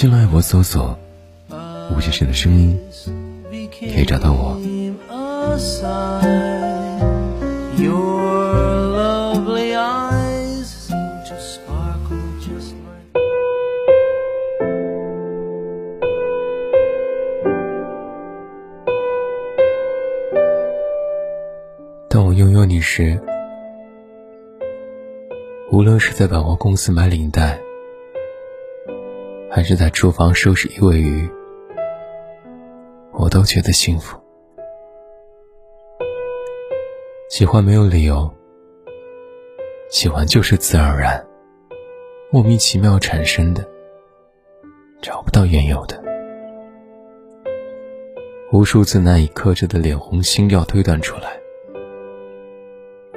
新浪微博搜索吴先生的声音，可以找到我。当我拥有你时，无论是在百货公司买领带。还是在厨房收拾一尾鱼，我都觉得幸福。喜欢没有理由，喜欢就是自然而然，莫名其妙产生的，找不到缘由的。无数次难以克制的脸红心跳推断出来。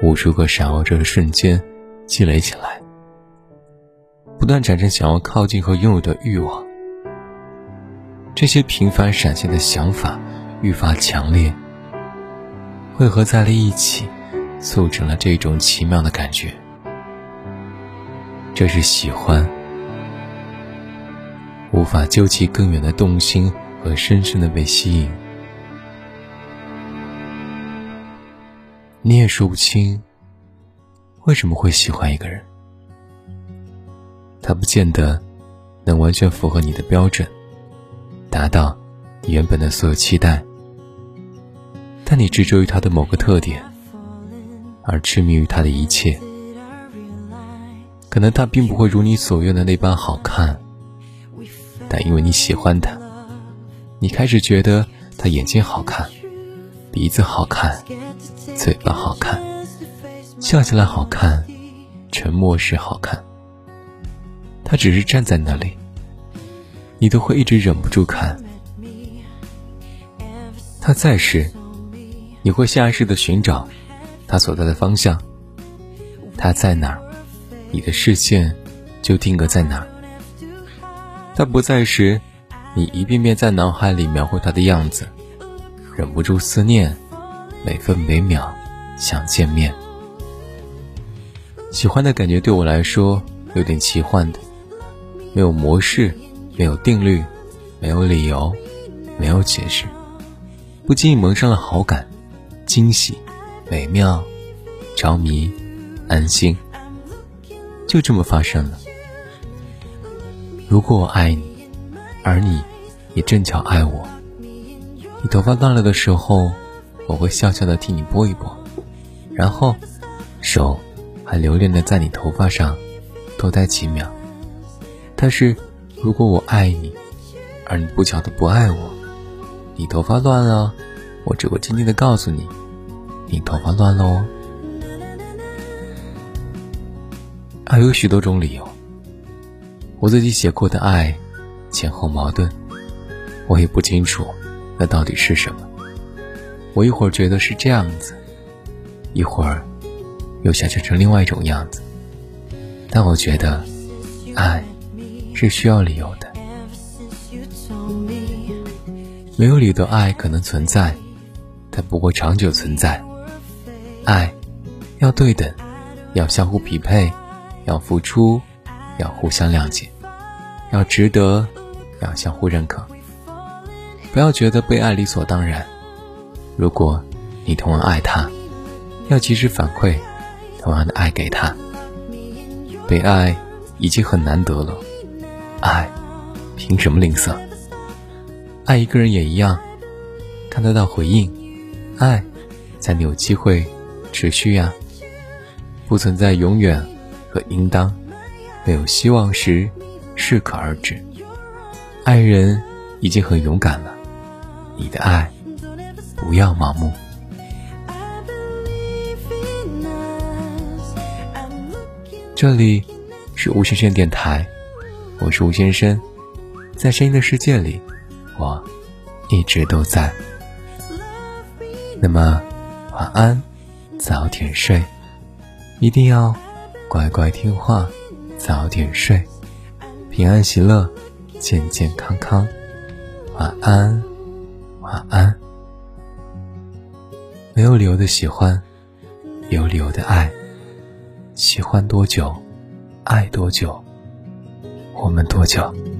无数个闪耀着的瞬间积累起来，不断产生想要靠近和拥有的欲望。这些频繁闪现的想法愈发强烈，汇合在了一起，促成了这种奇妙的感觉。这是喜欢，无法究其根源的动心和深深的被吸引。你也说不清为什么会喜欢一个人，他不见得能完全符合你的标准，达到你原本的所有期待，但你执着于他的某个特点，而痴迷于他的一切。可能他并不会如你所愿的那般好看，但因为你喜欢他，你开始觉得他眼睛好看，鼻子好看。嘴巴好看，笑起来好看，沉默时好看。他只是站在那里，你都会一直忍不住看。他在时，你会下意识的寻找他所在的方向。他在哪儿，你的视线就定格在哪儿。他不在时，你一遍遍在脑海里描绘他的样子，忍不住思念。每分每秒想见面，喜欢的感觉对我来说有点奇幻的，没有模式，没有定律，没有理由，没有解释，不经意蒙上了好感、惊喜、美妙、着迷、安心，就这么发生了。如果我爱你，而你也正巧爱我，你头发乱了的时候。我会笑笑的替你拨一拨，然后手还留恋的在你头发上多待几秒。但是如果我爱你，而你不巧的不爱我，你头发乱了，我只会轻轻的告诉你，你头发乱了哦。爱有许多种理由，我自己写过的爱前后矛盾，我也不清楚那到底是什么。我一会儿觉得是这样子，一会儿又想象成另外一种样子。但我觉得，爱是需要理由的。没有理由的爱可能存在，但不会长久存在。爱要对等，要相互匹配，要付出，要互相谅解，要值得，要相互认可。不要觉得被爱理所当然。如果你同样爱他，要及时反馈同样的爱给他。被爱已经很难得了，爱凭什么吝啬？爱一个人也一样，看得到回应，爱才能有机会持续呀。不存在永远和应当，没有希望时适可而止。爱人已经很勇敢了，你的爱。不要盲目。这里是吴先生电台，我是吴先生，在声音的世界里，我一直都在。那么，晚安，早点睡，一定要乖乖听话，早点睡，平安喜乐，健健康康。晚安，晚安。没有理由的喜欢，有理由的爱。喜欢多久，爱多久，我们多久。